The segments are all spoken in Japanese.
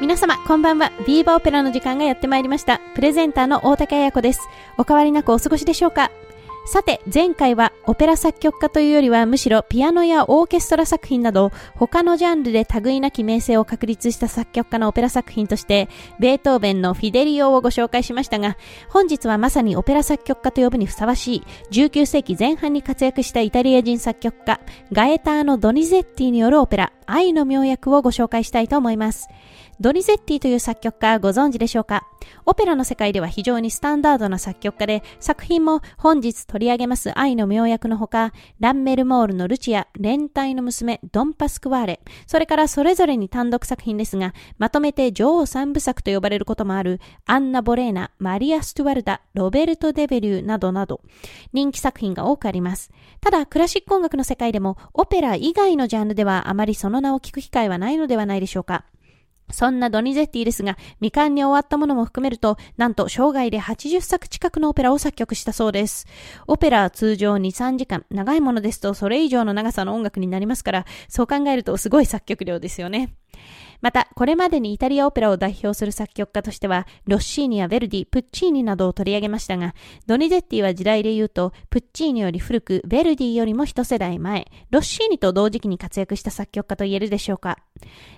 皆様、こんばんは。ビーバーオペラの時間がやってまいりました。プレゼンターの大竹彩子です。お変わりなくお過ごしでしょうか？さて、前回はオペラ作曲家というよりはむしろピアノやオーケストラ作品など他のジャンルで類なき名声を確立した作曲家のオペラ作品としてベートーベンのフィデリオをご紹介しましたが本日はまさにオペラ作曲家と呼ぶにふさわしい19世紀前半に活躍したイタリア人作曲家ガエターノ・ドニゼッティによるオペラ愛の妙薬をご紹介したいと思います。ドニゼッティという作曲家ご存知でしょうか？オペラの世界では非常にスタンダードな作曲家で、作品も本日取り上げます愛の妙薬のほか、ランメルモールのルチア、連帯の娘、ドンパスクワーレ、それからそれぞれに単独作品ですが、まとめて女王三部作と呼ばれることもある、アンナ・ボレーナ、マリア・ストゥワルダ、ロベルト・デベリューなどなど、人気作品が多くあります。ただ、クラシック音楽の世界でも、オペラ以外のジャンルではあまりその名を聞く機会はないのではないでしょうか？そんなドニゼッティですが、未完に終わったものも含めると、なんと生涯で80作近くのオペラを作曲したそうです。オペラは通常2、3時間、長いものですとそれ以上の長さの音楽になりますから、そう考えるとすごい作曲量ですよね。また、これまでにイタリアオペラを代表する作曲家としては、ロッシーニやヴェルディ、プッチーニなどを取り上げましたが、ドニゼッティは時代で言うと、プッチーニより古く、ヴェルディよりも一世代前、ロッシーニと同時期に活躍した作曲家と言えるでしょうか。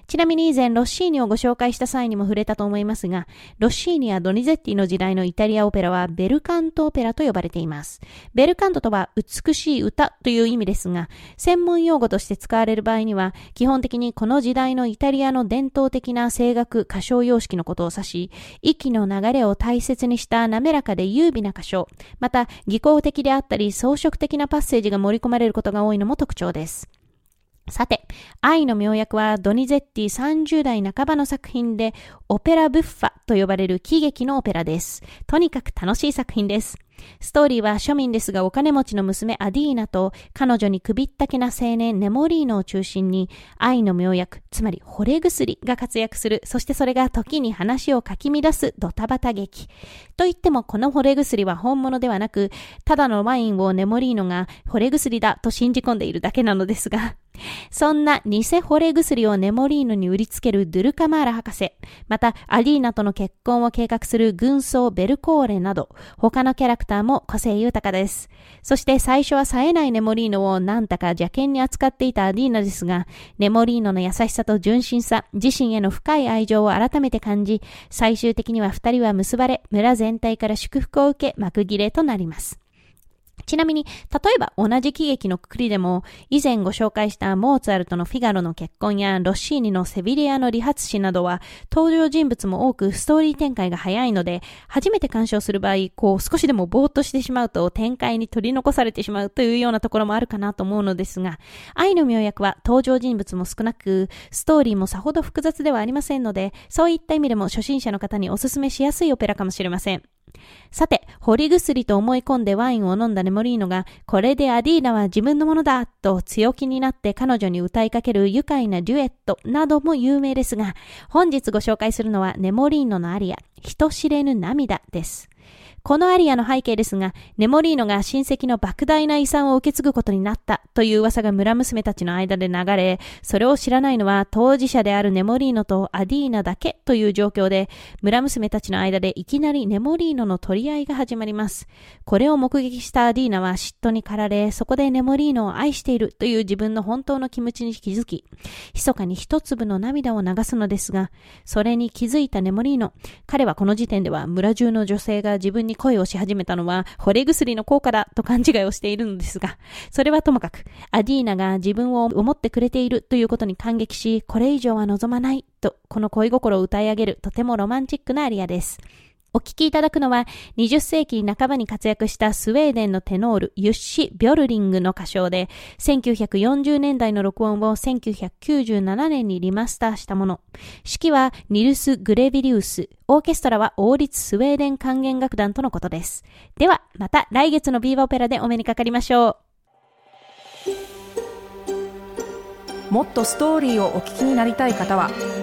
ちなみに以前、ロッシーニをご紹介した際にも触れたと思いますが、ロッシーニやドニゼッティの時代のイタリアオペラは、ベルカントオペラと呼ばれています。ベルカントとは、美しい歌という意味ですが、専門用語として使われる場合には、基本的にこの時代のイタリアリアの伝統的な声楽歌唱様式のことを指し、息の流れを大切にした滑らかで優美な歌唱、また技巧的であったり装飾的なパッセージが盛り込まれることが多いのも特徴です。さて、愛の妙薬はドニゼッティ30代半ばの作品で、オペラブッファと呼ばれる喜劇のオペラです。とにかく楽しい作品です。ストーリーは庶民ですがお金持ちの娘アディーナと彼女に首ったけな青年ネモリーノを中心に愛の妙薬、つまり惚れ薬が活躍する。そしてそれが時に話をかき乱すドタバタ劇。と言ってもこの惚れ薬は本物ではなく、ただのワインをネモリーノが惚れ薬だと信じ込んでいるだけなのですが、そんな偽惚れ薬をネモリーノに売りつけるドゥルカマーラ博士、またアディーナとの結婚を計画する軍曹ベルコーレなど、他のキャラクターも個性豊かです。そして最初は冴えないネモリーノをなんだか邪険に扱っていたアディーナですが、ネモリーノの優しさと純真さ、自身への深い愛情を改めて感じ、最終的には二人は結ばれ、村全体から祝福を受け幕切れとなります。ちなみに、例えば同じ喜劇のくくりでも、以前ご紹介したモーツァルトのフィガロの結婚やロッシーニのセビリアの理髪師などは、登場人物も多くストーリー展開が早いので、初めて鑑賞する場合、こう少しでもぼーっとしてしまうと展開に取り残されてしまうというようなところもあるかなと思うのですが、愛の妙薬は登場人物も少なく、ストーリーもさほど複雑ではありませんので、そういった意味でも初心者の方にお勧めしやすいオペラかもしれません。さて、掘り薬と思い込んでワインを飲んだネモリーノが、これでアディーナは自分のものだと強気になって彼女に歌いかける愉快なデュエットなども有名ですが、本日ご紹介するのはネモリーノのアリア、人知れぬ涙です。このアリアの背景ですが、ネモリーノが親戚の莫大な遺産を受け継ぐことになったという噂が村娘たちの間で流れ、それを知らないのは当事者であるネモリーノとアディーナだけという状況で、村娘たちの間でいきなりネモリーノの取り合いが始まります。これを目撃したアディーナは嫉妬に駆られ、そこでネモリーノを愛しているという自分の本当の気持ちに気づき、密かに一粒の涙を流すのですが、それに気づいたネモリーノ、彼はこの時点では村中の女性がが自分に恋をし始めたのは、惚れ薬の効果だと勘違いをしているのですが、それはともかく、アディーナが自分を思ってくれているということに感激し、これ以上は望まないと、この恋心を歌い上げるとてもロマンチックなアリアです。お聴きいただくのは、20世紀半ばに活躍したスウェーデンのテノール、ユッシ・ビョルリングの歌唱で、1940年代の録音を1997年にリマスターしたもの。指揮はニルス・グレビリウス、オーケストラは王立スウェーデン管弦楽団とのことです。では、また来月のビーバオペラでお目にかかりましょう。もっとストーリーをお聞きになりたい方は、